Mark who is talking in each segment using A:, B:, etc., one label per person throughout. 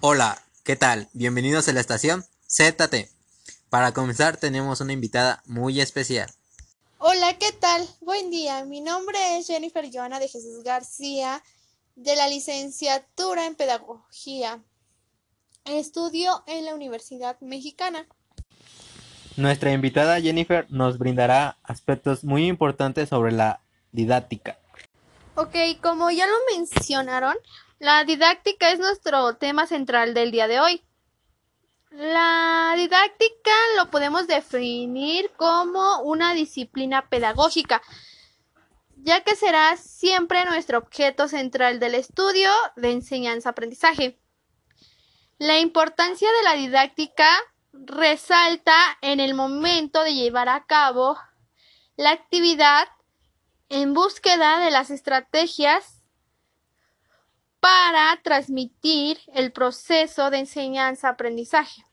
A: Hola, ¿qué tal? Bienvenidos a la estación ZT. Para comenzar tenemos una invitada muy especial.
B: Hola, ¿qué tal? Buen día. Mi nombre es Jennifer Joana de Jesús García, de la licenciatura en Pedagogía. Estudio en la Universidad Mexicana.
A: Nuestra invitada Jennifer nos brindará aspectos muy importantes sobre la didáctica.
B: Ok, como ya lo mencionaron, la didáctica es nuestro tema central del día de hoy. La didáctica lo podemos definir como una disciplina pedagógica, ya que será siempre nuestro objeto central del estudio de enseñanza-aprendizaje. La importancia de la didáctica resalta en el momento de llevar a cabo la actividad en búsqueda de las estrategias para transmitir el proceso de enseñanza-aprendizaje,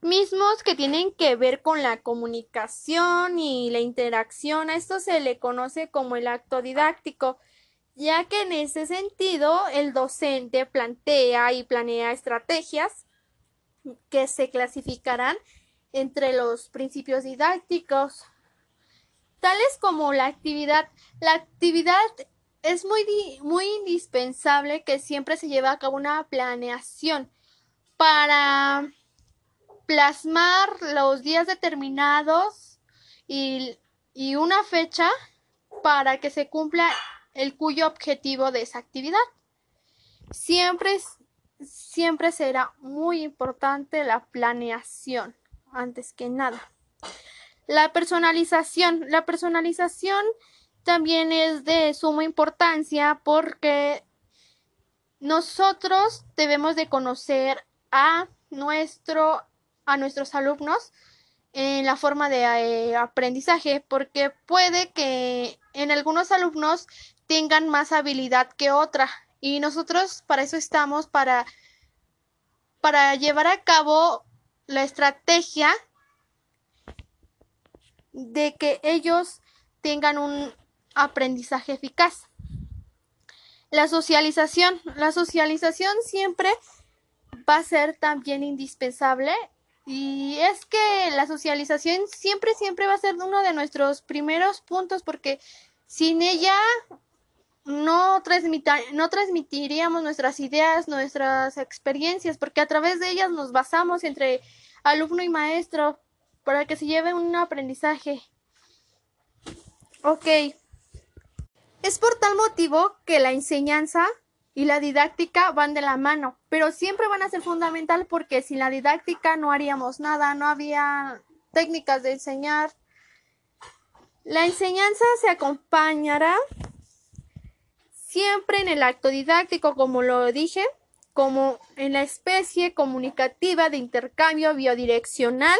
B: mismos que tienen que ver con la comunicación y la interacción. A esto se le conoce como el acto didáctico, ya que en ese sentido el docente plantea y planea estrategias que se clasificarán entre los principios didácticos, tales como la actividad. La actividad es muy, muy indispensable que siempre se lleve a cabo una planeación para plasmar los días determinados y, y una fecha para que se cumpla el cuyo objetivo de esa actividad. Siempre, siempre será muy importante la planeación, antes que nada. La personalización. La personalización también es de suma importancia porque nosotros debemos de conocer a nuestro a nuestros alumnos en la forma de eh, aprendizaje porque puede que en algunos alumnos tengan más habilidad que otra y nosotros para eso estamos para para llevar a cabo la estrategia de que ellos tengan un aprendizaje eficaz. La socialización. La socialización siempre va a ser también indispensable y es que la socialización siempre, siempre va a ser uno de nuestros primeros puntos porque sin ella no, no transmitiríamos nuestras ideas, nuestras experiencias, porque a través de ellas nos basamos entre alumno y maestro para que se lleve un aprendizaje. Ok. Es por tal motivo que la enseñanza y la didáctica van de la mano, pero siempre van a ser fundamental porque sin la didáctica no haríamos nada, no había técnicas de enseñar. La enseñanza se acompañará siempre en el acto didáctico, como lo dije, como en la especie comunicativa de intercambio biodireccional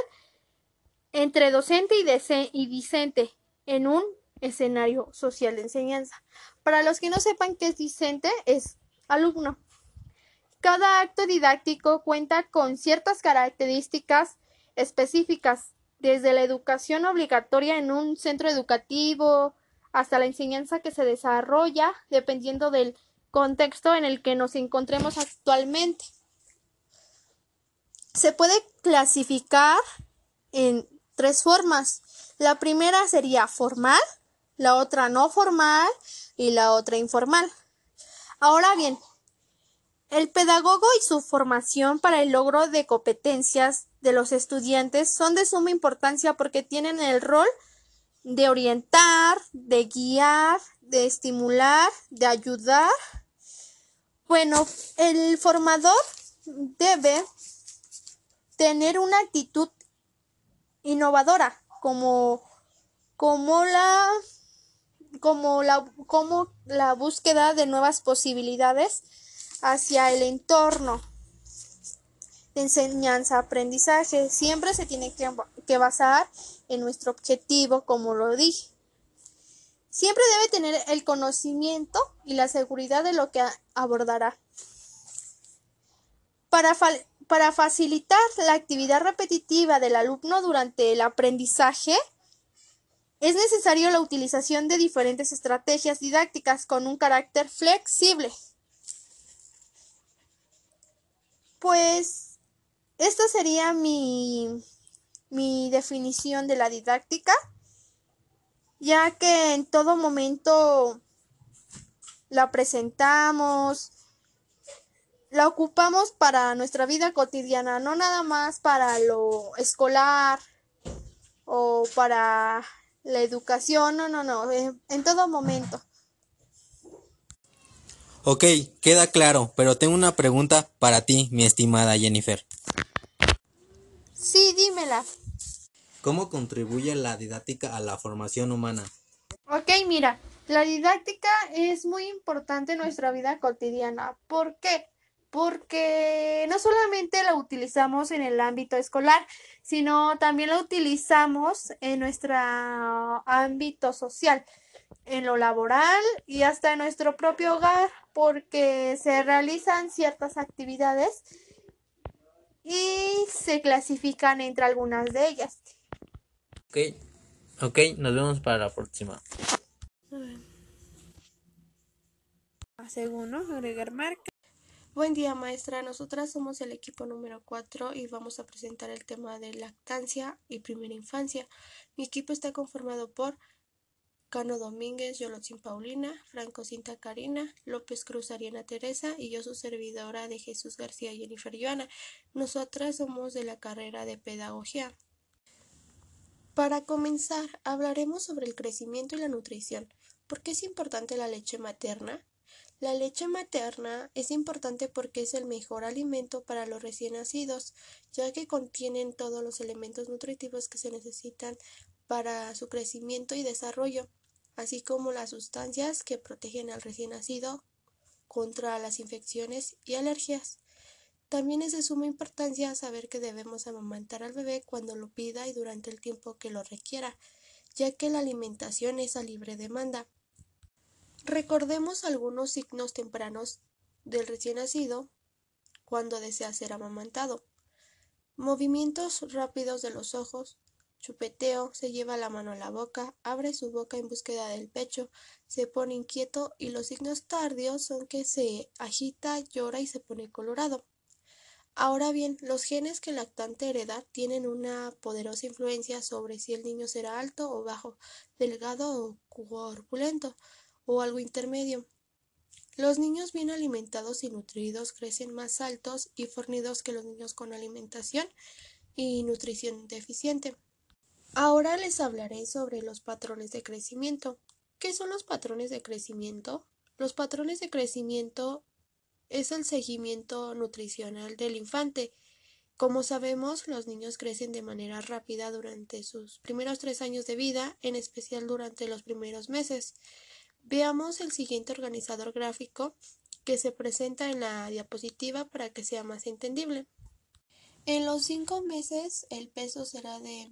B: entre docente y, y discente en un escenario social de enseñanza. Para los que no sepan qué es discente, es alumno. Cada acto didáctico cuenta con ciertas características específicas, desde la educación obligatoria en un centro educativo hasta la enseñanza que se desarrolla dependiendo del contexto en el que nos encontremos actualmente. Se puede clasificar en tres formas. La primera sería formal, la otra no formal y la otra informal. Ahora bien, el pedagogo y su formación para el logro de competencias de los estudiantes son de suma importancia porque tienen el rol de orientar, de guiar, de estimular, de ayudar. Bueno, el formador debe tener una actitud innovadora como, como la como la, como la búsqueda de nuevas posibilidades hacia el entorno de enseñanza, aprendizaje, siempre se tiene que, que basar en nuestro objetivo, como lo dije. Siempre debe tener el conocimiento y la seguridad de lo que abordará. Para, para facilitar la actividad repetitiva del alumno durante el aprendizaje, es necesario la utilización de diferentes estrategias didácticas con un carácter flexible.
C: Pues esta sería mi, mi definición de la didáctica, ya que en todo momento la presentamos, la ocupamos para nuestra vida cotidiana, no nada más para lo escolar o para la educación, no, no, no, en, en todo momento.
A: Ok, queda claro, pero tengo una pregunta para ti, mi estimada Jennifer.
C: Sí, dímela.
A: ¿Cómo contribuye la didáctica a la formación humana?
C: Ok, mira, la didáctica es muy importante en nuestra vida cotidiana. ¿Por qué? Porque no solamente la utilizamos en el ámbito escolar, sino también la utilizamos en nuestro ámbito social, en lo laboral y hasta en nuestro propio hogar, porque se realizan ciertas actividades y se clasifican entre algunas de ellas.
A: Ok, ok, nos vemos para la próxima.
C: Según agregar marca.
B: Buen día maestra, nosotras somos el equipo número 4 y vamos a presentar el tema de lactancia y primera infancia. Mi equipo está conformado por Cano Domínguez, Yolotzin Paulina, Franco Cinta Karina, López Cruz Ariana Teresa y yo su servidora de Jesús García Jennifer Joana. Nosotras somos de la carrera de pedagogía. Para comenzar, hablaremos sobre el crecimiento y la nutrición. ¿Por qué es importante la leche materna? La leche materna es importante porque es el mejor alimento para los recién nacidos, ya que contienen todos los elementos nutritivos que se necesitan para su crecimiento y desarrollo, así como las sustancias que protegen al recién nacido contra las infecciones y alergias. También es de suma importancia saber que debemos amamantar al bebé cuando lo pida y durante el tiempo que lo requiera, ya que la alimentación es a libre demanda. Recordemos algunos signos tempranos del recién nacido cuando desea ser amamantado. Movimientos rápidos de los ojos, chupeteo, se lleva la mano a la boca, abre su boca en búsqueda del pecho, se pone inquieto y los signos tardíos son que se agita, llora y se pone colorado. Ahora bien, los genes que el lactante hereda tienen una poderosa influencia sobre si el niño será alto o bajo, delgado o corpulento o algo intermedio. Los niños bien alimentados y nutridos crecen más altos y fornidos que los niños con alimentación y nutrición deficiente. Ahora les hablaré sobre los patrones de crecimiento. ¿Qué son los patrones de crecimiento? Los patrones de crecimiento es el seguimiento nutricional del infante. Como sabemos, los niños crecen de manera rápida durante sus primeros tres años de vida, en especial durante los primeros meses. Veamos el siguiente organizador gráfico que se presenta en la diapositiva para que sea más entendible. En los cinco meses el peso será de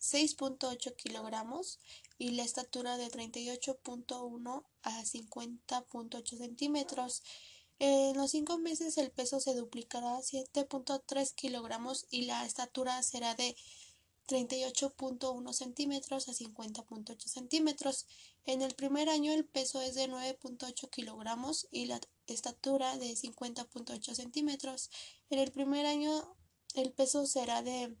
B: 6.8 kilogramos y la estatura de 38.1 a 50.8 centímetros. En los cinco meses el peso se duplicará a 7.3 kilogramos y la estatura será de 38.1 centímetros a 50.8 centímetros. En el primer año el peso es de 9.8 kilogramos y la estatura de 50.8 centímetros. En el primer año el peso será de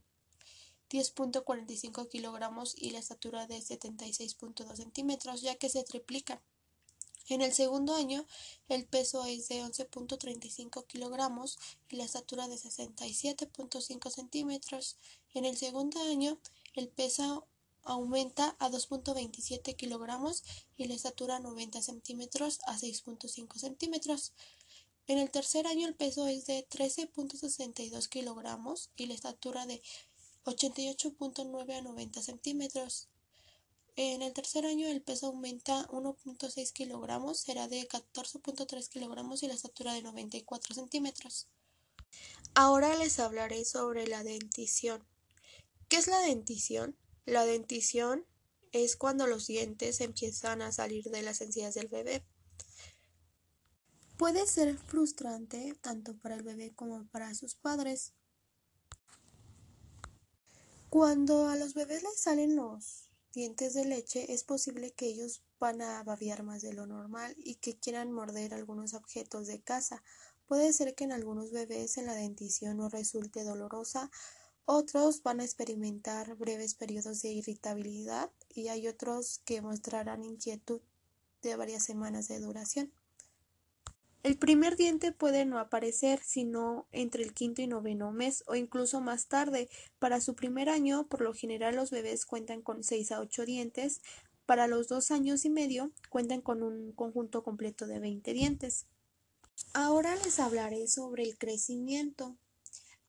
B: 10.45 kilogramos y la estatura de 76.2 centímetros, ya que se triplica. En el segundo año, el peso es de 11.35 kilogramos y la estatura de 67.5 centímetros. En el segundo año, el peso aumenta a 2.27 kilogramos y la estatura 90 centímetros a 6.5 centímetros. En el tercer año, el peso es de 13.62 kilogramos y la estatura de 88.9 a 90 centímetros. En el tercer año el peso aumenta 1.6 kilogramos, será de 14.3 kilogramos y la estatura de 94 centímetros. Ahora les hablaré sobre la dentición. ¿Qué es la dentición? La dentición es cuando los dientes empiezan a salir de las encías del bebé. Puede ser frustrante tanto para el bebé como para sus padres. Cuando a los bebés les salen los dientes de leche, es posible que ellos van a babear más de lo normal y que quieran morder algunos objetos de casa.
D: Puede ser que en algunos bebés la dentición no resulte dolorosa, otros van a experimentar breves periodos de irritabilidad y hay otros que mostrarán inquietud de varias semanas de duración. El primer diente puede no aparecer sino entre el quinto y noveno mes o incluso más tarde. Para su primer año, por lo general los bebés cuentan con seis a ocho dientes. Para los dos años y medio cuentan con un conjunto completo de 20 dientes. Ahora les hablaré sobre el crecimiento.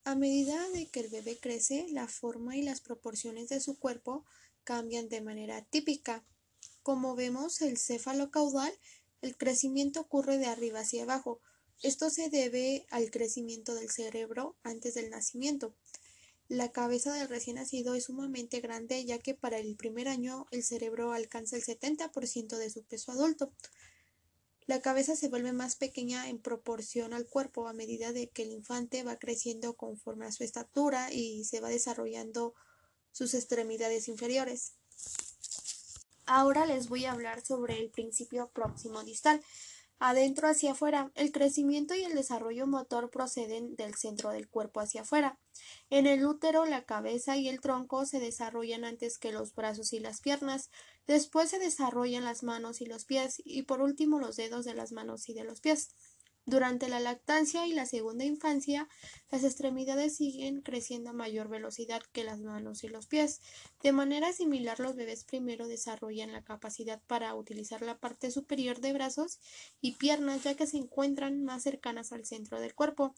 D: A medida de que el bebé crece, la forma y las proporciones de su cuerpo cambian de manera típica. Como vemos, el céfalo caudal el crecimiento ocurre de arriba hacia abajo. Esto se debe al crecimiento del cerebro antes del nacimiento. La cabeza del recién nacido es sumamente grande ya que para el primer año el cerebro alcanza el 70% de su peso adulto. La cabeza se vuelve más pequeña en proporción al cuerpo a medida de que el infante va creciendo conforme a su estatura y se va desarrollando sus extremidades inferiores. Ahora les voy a hablar sobre el principio próximo distal. Adentro hacia afuera, el crecimiento y el desarrollo motor proceden del centro del cuerpo hacia afuera. En el útero, la cabeza y el tronco se desarrollan antes que los brazos y las piernas, después se desarrollan las manos y los pies y por último los dedos de las manos y de los pies. Durante la lactancia y la segunda infancia, las extremidades siguen creciendo a mayor velocidad que las manos y los pies. De manera similar, los bebés primero desarrollan la capacidad para utilizar la parte superior de brazos y piernas, ya que se encuentran más cercanas al centro del cuerpo.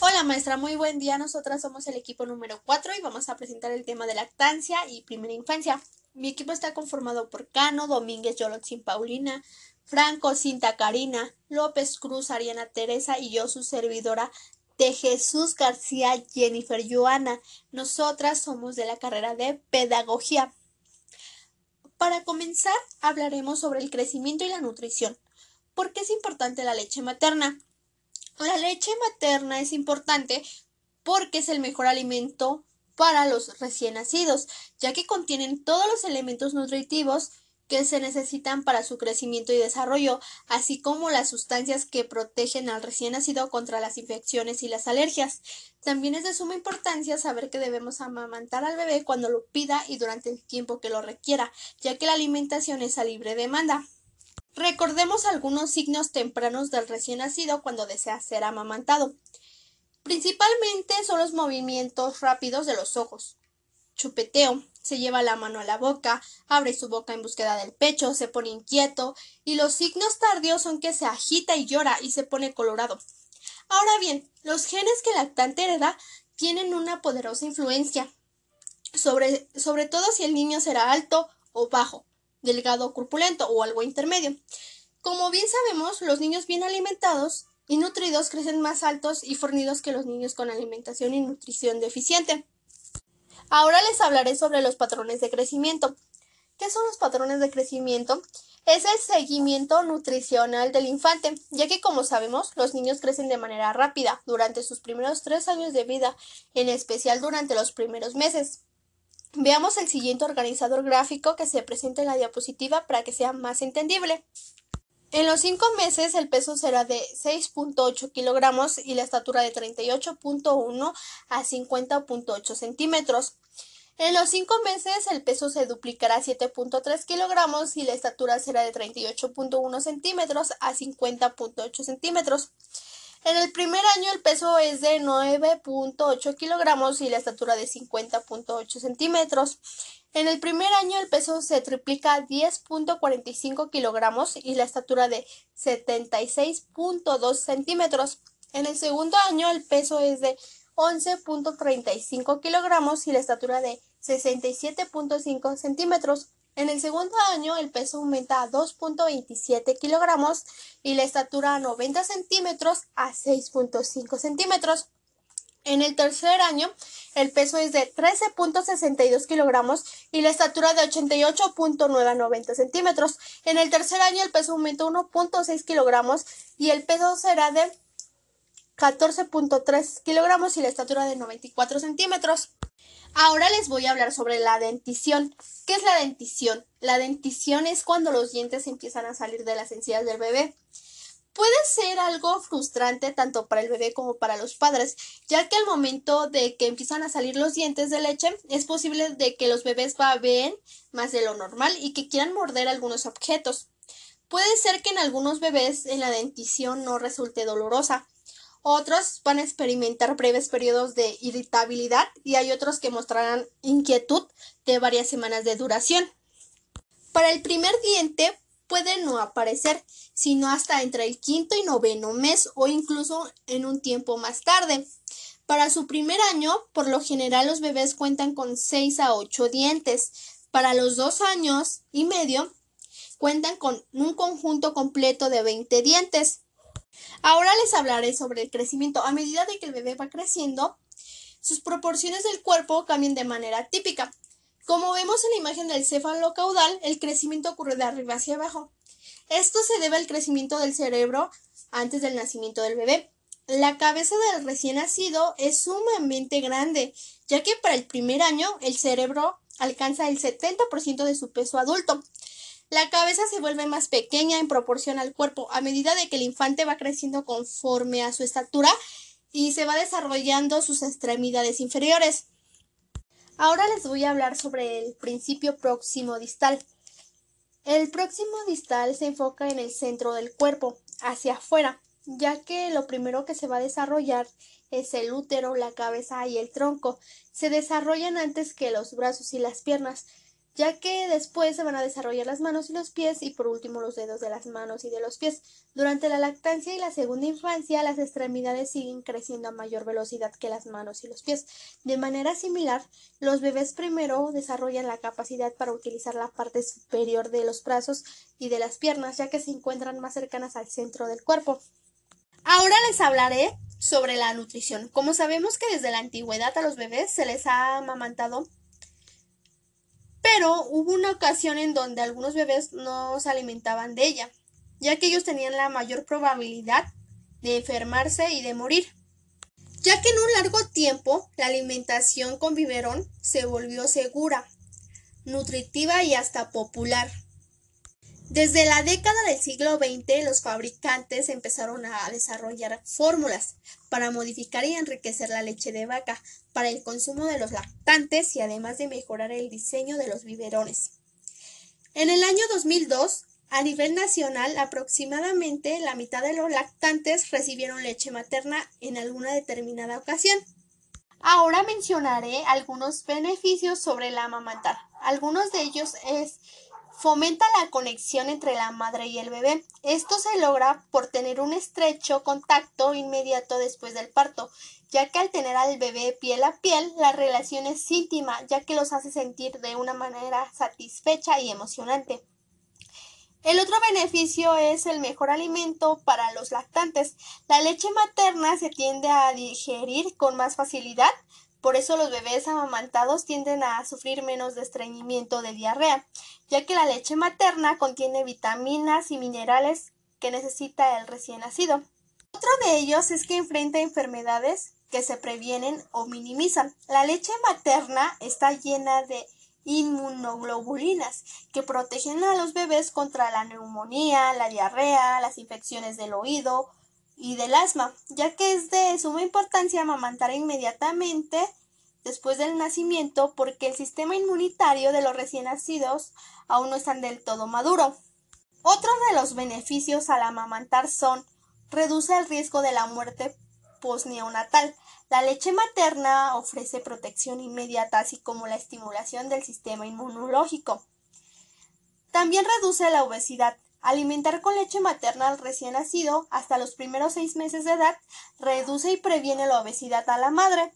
B: Hola maestra, muy buen día. Nosotras somos el equipo número 4 y vamos a presentar el tema de lactancia y primera infancia. Mi equipo está conformado por Cano, Domínguez, Yolotzin, Paulina, Franco, Cinta Karina, López Cruz, Ariana Teresa y yo, su servidora de Jesús García Jennifer Joana. Nosotras somos de la carrera de Pedagogía. Para comenzar, hablaremos sobre el crecimiento y la nutrición. ¿Por qué es importante la leche materna? La leche materna es importante porque es el mejor alimento para los recién nacidos, ya que contienen todos los elementos nutritivos que se necesitan para su crecimiento y desarrollo, así como las sustancias que protegen al recién nacido contra las infecciones y las alergias. También es de suma importancia saber que debemos amamantar al bebé cuando lo pida y durante el tiempo que lo requiera, ya que la alimentación es a libre demanda. Recordemos algunos signos tempranos del recién nacido cuando desea ser amamantado. Principalmente son los movimientos rápidos de los ojos, chupeteo, se lleva la mano a la boca, abre su boca en búsqueda del pecho, se pone inquieto, y los signos tardíos son que se agita y llora y se pone colorado. Ahora bien, los genes que el lactante hereda tienen una poderosa influencia, sobre, sobre todo si el niño será alto o bajo, delgado o corpulento o algo intermedio. Como bien sabemos, los niños bien alimentados y nutridos crecen más altos y fornidos que los niños con alimentación y nutrición deficiente. Ahora les hablaré sobre los patrones de crecimiento. ¿Qué son los patrones de crecimiento? Es el seguimiento nutricional del infante, ya que como sabemos, los niños crecen de manera rápida durante sus primeros tres años de vida, en especial durante los primeros meses. Veamos el siguiente organizador gráfico que se presenta en la diapositiva para que sea más entendible. En los cinco meses el peso será de 6.8 kilogramos y la estatura de 38.1 a 50.8 centímetros. En los cinco meses el peso se duplicará a 7.3 kilogramos y la estatura será de 38.1 centímetros a 50.8 centímetros. En el primer año el peso es de 9.8 kilogramos y la estatura de 50.8 centímetros. En el primer año el peso se triplica a 10.45 kilogramos y la estatura de 76.2 centímetros. En el segundo año el peso es de 11.35 kilogramos y la estatura de 67.5 centímetros. En el segundo año el peso aumenta a 2.27 kilogramos y la estatura a 90 centímetros a 6.5 centímetros. En el tercer año, el peso es de 13.62 kilogramos y la estatura de 88.990 centímetros. En el tercer año, el peso aumenta 1.6 kilogramos y el peso será de 14.3 kilogramos y la estatura de 94 centímetros. Ahora les voy a hablar sobre la dentición. ¿Qué es la dentición? La dentición es cuando los dientes empiezan a salir de las encías del bebé. Puede ser algo frustrante tanto para el bebé como para los padres, ya que al momento de que empiezan a salir los dientes de leche, es posible de que los bebés baben más de lo normal y que quieran morder algunos objetos. Puede ser que en algunos bebés en la dentición no resulte dolorosa. Otros van a experimentar breves periodos de irritabilidad y hay otros que mostrarán inquietud de varias semanas de duración. Para el primer diente puede no aparecer, sino hasta entre el quinto y noveno mes o incluso en un tiempo más tarde. Para su primer año, por lo general los bebés cuentan con 6 a 8 dientes. Para los dos años y medio, cuentan con un conjunto completo de 20 dientes. Ahora les hablaré sobre el crecimiento. A medida de que el bebé va creciendo, sus proporciones del cuerpo cambian de manera típica. Como vemos en la imagen del céfalo caudal, el crecimiento ocurre de arriba hacia abajo. Esto se debe al crecimiento del cerebro antes del nacimiento del bebé. La cabeza del recién nacido es sumamente grande, ya que para el primer año el cerebro alcanza el 70% de su peso adulto. La cabeza se vuelve más pequeña en proporción al cuerpo a medida de que el infante va creciendo conforme a su estatura y se va desarrollando sus extremidades inferiores. Ahora les voy a hablar sobre el principio próximo distal. El próximo distal se enfoca en el centro del cuerpo, hacia afuera, ya que lo primero que se va a desarrollar es el útero, la cabeza y el tronco. Se desarrollan antes que los brazos y las piernas ya que después se van a desarrollar las manos y los pies y por último los dedos de las manos y de los pies. Durante la lactancia y la segunda infancia las extremidades siguen creciendo a mayor velocidad que las manos y los pies. De manera similar, los bebés primero desarrollan la capacidad para utilizar la parte superior de los brazos y de las piernas, ya que se encuentran más cercanas al centro del cuerpo. Ahora les hablaré sobre la nutrición. Como sabemos que desde la antigüedad a los bebés se les ha amamantado pero hubo una ocasión en donde algunos bebés no se alimentaban de ella, ya que ellos tenían la mayor probabilidad de enfermarse y de morir. Ya que en un largo tiempo la alimentación con biberón se volvió segura, nutritiva y hasta popular. Desde la década del siglo XX, los fabricantes empezaron a desarrollar fórmulas para modificar y enriquecer la leche de vaca para el consumo de los lactantes y además de mejorar el diseño de los biberones. En el año 2002, a nivel nacional, aproximadamente la mitad de los lactantes recibieron leche materna en alguna determinada ocasión. Ahora mencionaré algunos beneficios sobre el amamantar. Algunos de ellos es Fomenta la conexión entre la madre y el bebé. Esto se logra por tener un estrecho contacto inmediato después del parto, ya que al tener al bebé piel a piel, la relación es íntima, ya que los hace sentir de una manera satisfecha y emocionante. El otro beneficio es el mejor alimento para los lactantes. La leche materna se tiende a digerir con más facilidad, por eso los bebés amamantados tienden a sufrir menos de estreñimiento de diarrea, ya que la leche materna contiene vitaminas y minerales que necesita el recién nacido. Otro de ellos es que enfrenta enfermedades que se previenen o minimizan. La leche materna está llena de inmunoglobulinas que protegen a los bebés contra la neumonía, la diarrea, las infecciones del oído y del asma, ya que es de suma importancia amamantar inmediatamente después del nacimiento porque el sistema inmunitario de los recién nacidos aún no están del todo maduro. Otros de los beneficios al amamantar son reduce el riesgo de la muerte postneonatal. La leche materna ofrece protección inmediata así como la estimulación del sistema inmunológico. También reduce la obesidad. Alimentar con leche materna al recién nacido hasta los primeros seis meses de edad reduce y previene la obesidad a la madre.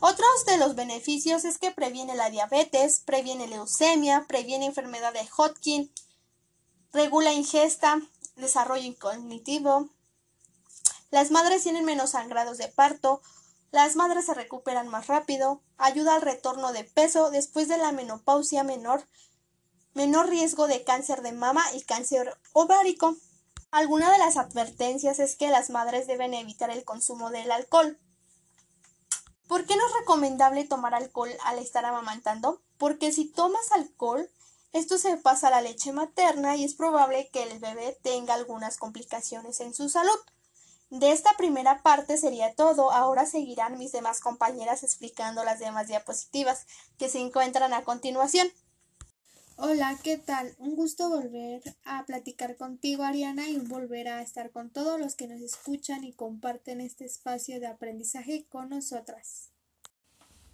B: Otros de los beneficios es que previene la diabetes, previene leucemia, previene enfermedad de Hodgkin, regula ingesta, desarrollo cognitivo. Las madres tienen menos sangrados de parto, las madres se recuperan más rápido, ayuda al retorno de peso después de la menopausia menor, menor riesgo de cáncer de mama y cáncer ovárico. Alguna de las advertencias es que las madres deben evitar el consumo del alcohol. ¿Por qué no es recomendable tomar alcohol al estar amamantando? Porque si tomas alcohol, Esto se pasa a la leche materna y es probable que el bebé tenga algunas complicaciones en su salud. De esta primera parte sería todo. Ahora seguirán mis demás compañeras explicando las demás diapositivas que se encuentran a continuación.
E: Hola, ¿qué tal? Un gusto volver a platicar contigo, Ariana, y volver a estar con todos los que nos escuchan y comparten este espacio de aprendizaje con nosotras.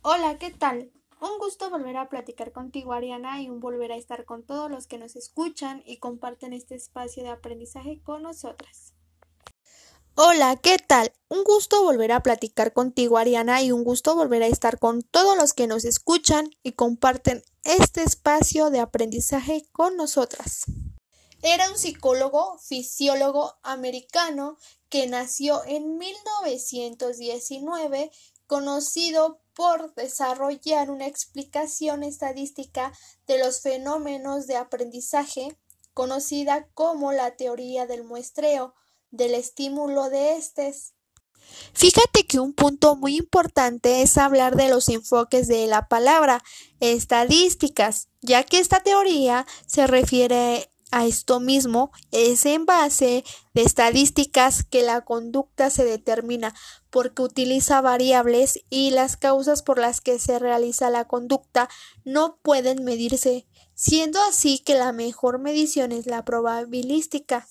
B: Hola, ¿qué tal? Un gusto volver a platicar contigo, Ariana, y un volver a estar con todos los que nos escuchan y comparten este espacio de aprendizaje con nosotras. Hola, ¿qué tal? Un gusto volver a platicar contigo, Ariana, y un gusto volver a estar con todos los que nos escuchan y comparten este espacio de aprendizaje con nosotras. Era un psicólogo, fisiólogo americano que nació en 1919, conocido por desarrollar una explicación estadística de los fenómenos de aprendizaje, conocida como la teoría del muestreo del estímulo de estos. Fíjate que un punto muy importante es hablar de los enfoques de la palabra estadísticas, ya que esta teoría se refiere a esto mismo, es en base de estadísticas que la conducta se determina porque utiliza variables y las causas por las que se realiza la conducta no pueden medirse, siendo así que la mejor medición es la probabilística.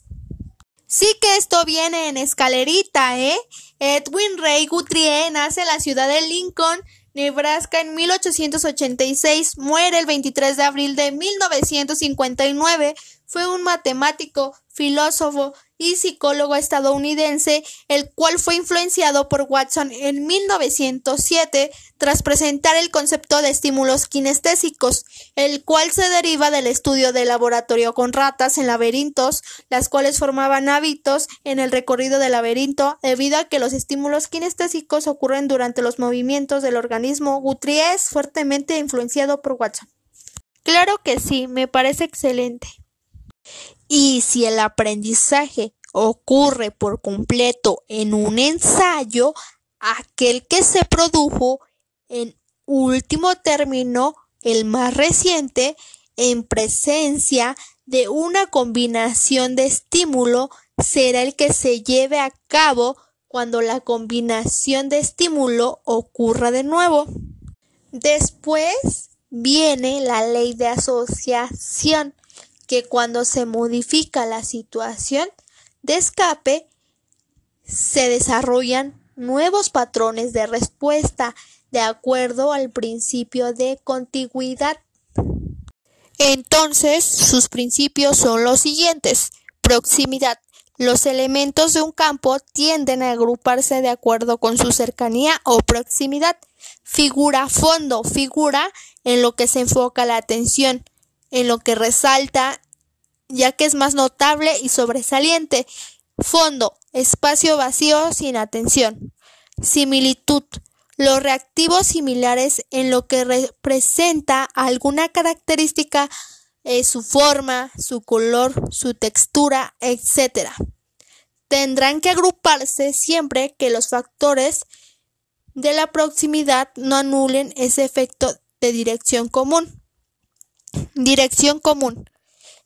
B: Sí que esto viene en escalerita, ¿eh? Edwin Ray Guthrie nace en la ciudad de Lincoln, Nebraska en 1886, muere el 23 de abril de 1959, fue un matemático, filósofo y psicólogo estadounidense, el cual fue influenciado por Watson en 1907 tras presentar el concepto de estímulos kinestésicos, el cual se deriva del estudio de laboratorio con ratas en laberintos, las cuales formaban hábitos en el recorrido del laberinto debido a que los estímulos kinestésicos ocurren durante los movimientos del organismo. Guthrie es fuertemente influenciado por Watson. Claro que sí, me parece excelente. Y si el aprendizaje ocurre por completo en un ensayo, aquel que se produjo en último término, el más reciente, en presencia de una combinación de estímulo, será el que se lleve a cabo cuando la combinación de estímulo ocurra de nuevo. Después viene la ley de asociación, que cuando se modifica la situación de escape, se desarrollan nuevos patrones de respuesta de acuerdo al principio de contigüidad. Entonces, sus principios son los siguientes. Proximidad. Los elementos de un campo tienden a agruparse de acuerdo con su cercanía o proximidad. Figura fondo. Figura en lo que se enfoca la atención en lo que resalta, ya que es más notable y sobresaliente. Fondo, espacio vacío sin atención. Similitud, los reactivos similares en lo que representa alguna característica, eh, su forma, su color, su textura, etc. Tendrán que agruparse siempre que los factores de la proximidad no anulen ese efecto de dirección común. Dirección común.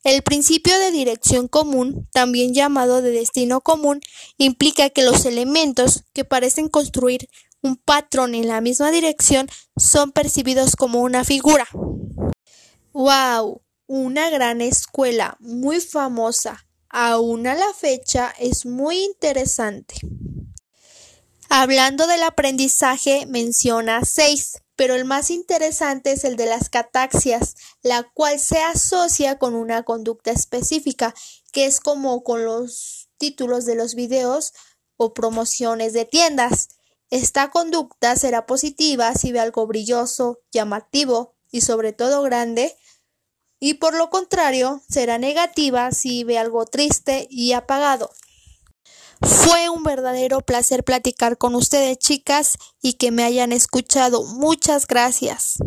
B: El principio de dirección común, también llamado de destino común, implica que los elementos que parecen construir un patrón en la misma dirección son percibidos como una figura. ¡Wow! Una gran escuela muy famosa. Aún a la fecha es muy interesante. Hablando del aprendizaje, menciona seis pero el más interesante es el de las cataxias, la cual se asocia con una conducta específica, que es como con los títulos de los videos o promociones de tiendas. Esta conducta será positiva si ve algo brilloso, llamativo y sobre todo grande, y por lo contrario será negativa si ve algo triste y apagado. Fue un verdadero placer platicar con ustedes, chicas, y que me hayan escuchado. Muchas gracias.